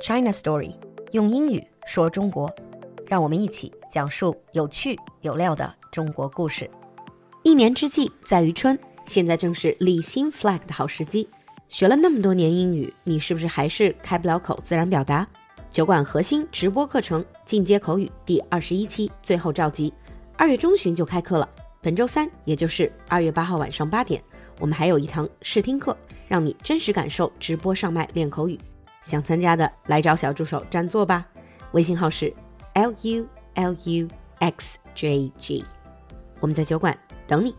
China Story，用英语说中国，让我们一起讲述有趣有料的中国故事。一年之计在于春，现在正是立新 flag 的好时机。学了那么多年英语，你是不是还是开不了口自然表达？酒馆核心直播课程进阶口语第二十一期最后召集，二月中旬就开课了。本周三，也就是二月八号晚上八点，我们还有一堂试听课，让你真实感受直播上麦练口语。想参加的来找小助手占座吧，微信号是 l u l u x j g，我们在酒馆等你。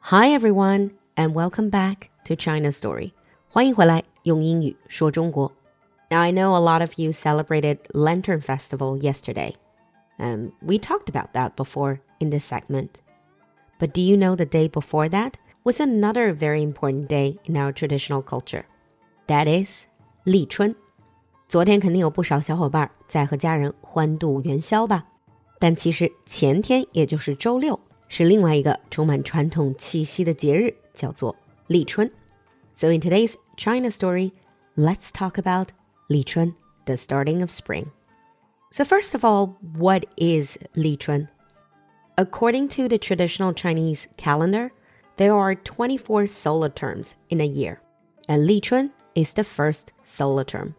Hi everyone and welcome back to China Story，欢迎回来，用英语说中国。Now I know a lot of you celebrated Lantern Festival yesterday, and we talked about that before in this segment. But do you know the day before that? was another very important day in our traditional culture. That is 立春。昨天肯定有不少小伙伴在和家人欢度元宵吧？但其实前天，也就是周六，是另外一个充满传统气息的节日，叫做立春。So in today's China story, let's talk about 立春, the starting of spring. So first of all, what is 立春? According to the traditional Chinese calendar, there are 24 solar terms in a year, and Lichun is the first solar term.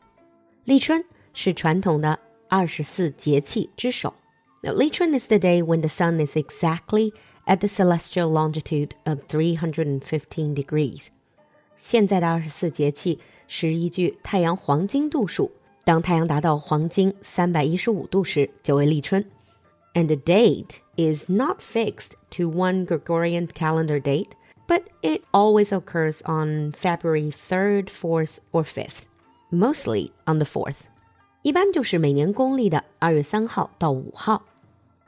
立春是传统的二十四节气之首。Now, Lichun is the day when the sun is exactly at the celestial longitude of 315 degrees. 现在的二十四节气是依据太阳黄经度数，当太阳达到黄经三百一十五度时，就为立春。and the date is not fixed to one Gregorian calendar date, but it always occurs on February 3rd, 4th, or 5th, mostly on the 4th. 一般就是每年公历的二月三号到五号。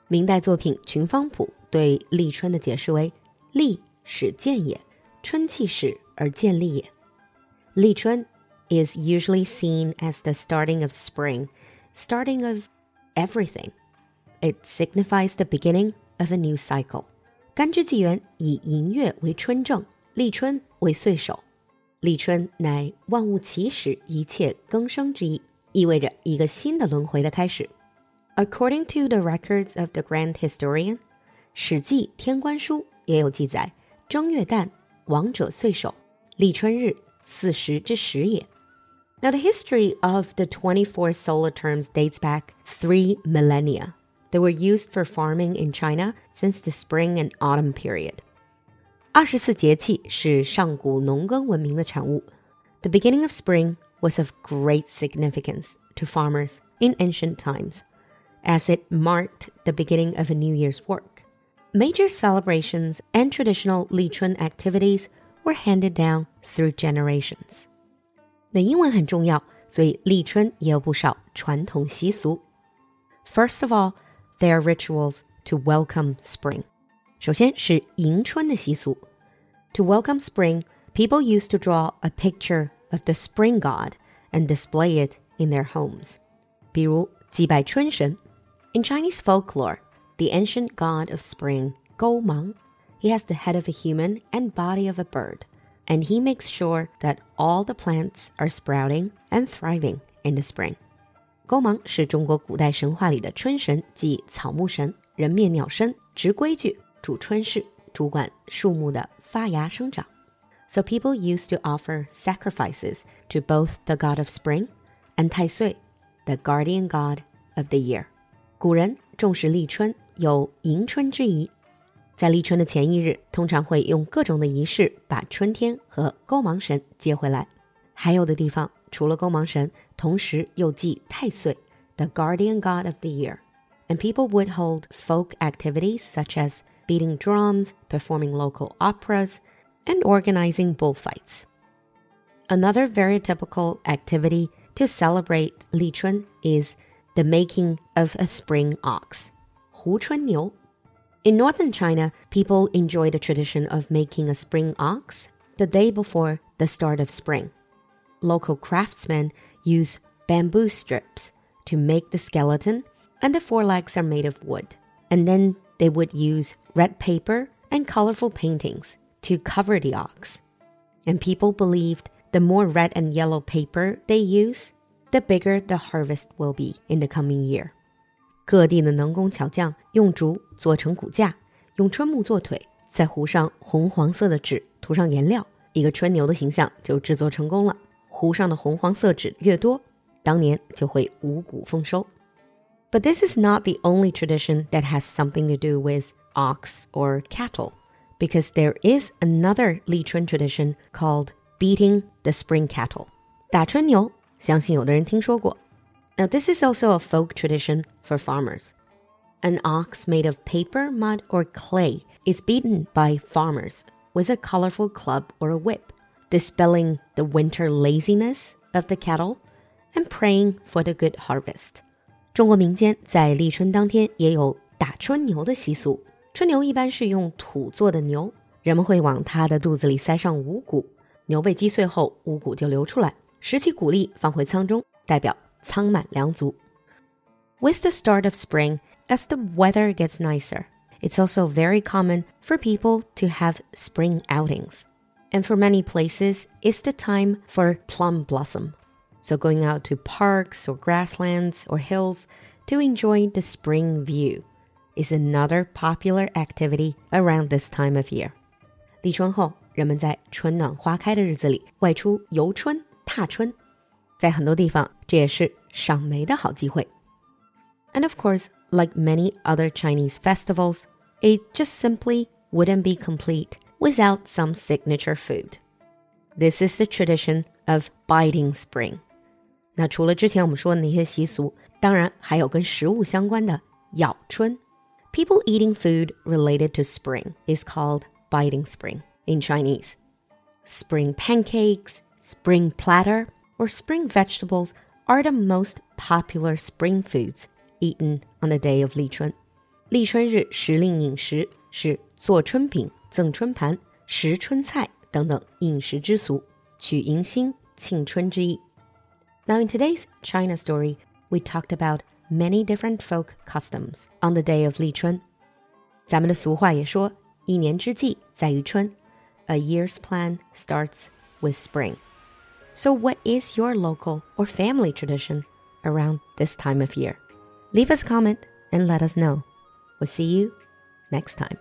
明代作品《群芳谱》对立春的解释为：“立始建也，春气始而建立也。”立春 is usually seen as the starting of spring, starting of everything. It signifies the beginning of a new cycle. 干支纪元以寅月为春正，立春为岁首。立春乃万物起始、一切更生之意，意味着一个新的轮回的开始。According to the records of the Grand Historian，《史记·天官书》也有记载：正月旦，王者岁首，立春日，四时之始也。Now the history of the 24 solar terms dates back three millennia. They were used for farming in China since the spring and autumn period. 二十四节气是上古农耕文明的产物。The beginning of spring was of great significance to farmers in ancient times, as it marked the beginning of a new year's work. Major celebrations and traditional Li Chun activities were handed down through generations. 那英文很重要，所以立春也有不少传统习俗。First of all, their rituals to welcome spring. 首先是迎春的习俗。To welcome spring, people used to draw a picture of the spring god and display it in their homes. 比如祭拜春神。In Chinese folklore, the ancient god of spring, Gou Mang, he has the head of a human and body of a bird, and he makes sure that all the plants are sprouting and thriving in the spring. 勾芒是中国古代神话里的春神，即草木神，人面鸟身，执规矩，主春事，主管树木的发芽生长。So people used to offer sacrifices to both the god of spring and 太岁，the guardian god of the year。古人重视立春，有迎春之仪。在立春的前一日，通常会用各种的仪式把春天和勾芒神接回来。还有的地方除了勾芒神，同时又即太岁，the guardian god of the year. And people would hold folk activities such as beating drums, performing local operas, and organizing bullfights. Another very typical activity to celebrate Li Chun is the making of a spring ox, Hu Chun Niu. In northern China, people enjoy the tradition of making a spring ox the day before the start of spring local craftsmen use bamboo strips to make the skeleton, and the forelegs are made of wood. And then they would use red paper and colorful paintings to cover the ox. and people believed the more red and yellow paper they use, the bigger the harvest will be in the coming year. 各地的能工巧匠用竹做成骨架，用春木做腿，在糊上红黄色的纸，涂上颜料，一个春牛的形象就制作成功了。 糊上的红黄色纸越多，当年就会五谷丰收。But this is not the only tradition that has something to do with ox or cattle, because there is another Lichun tradition called beating the spring cattle. now this is also a folk tradition for farmers. An ox made of paper, mud, or clay is beaten by farmers with a colorful club or a whip dispelling the winter laziness of the cattle and praying for the good harvest. 中国民间在立春当天也有打春牛的习俗。春牛一般是用土做的牛，人们会往它的肚子里塞上五谷，牛被击碎后，五谷就流出来，拾起谷粒放回仓中，代表仓满粮足。With the start of spring, as the weather gets nicer, it's also very common for people to have spring outings and for many places, it's the time for plum blossom. So, going out to parks or grasslands or hills to enjoy the spring view is another popular activity around this time of year. 立春后，人们在春暖花开的日子里外出游春、踏春，在很多地方这也是赏梅的好机会。And of course, like many other Chinese festivals, it just simply wouldn't be complete without some signature food. This is the tradition of biting spring. 那除了之前我们说的那些习俗，当然还有跟食物相关的咬春。People eating food related to spring is called biting spring in Chinese. Spring pancakes, spring platter, or spring vegetables are the most popular spring foods eaten on the day of 立春。立春日时令饮食是做春饼 赠春盘、食春菜等等饮食之俗，取迎新、庆春之意。Now, in today's China story, we talked about many different folk customs on the day of 立春。咱们的俗话也说，一年之计在于春。A year's plan starts with spring. So, what is your local or family tradition around this time of year? Leave us a comment and let us know. We'll see you next time.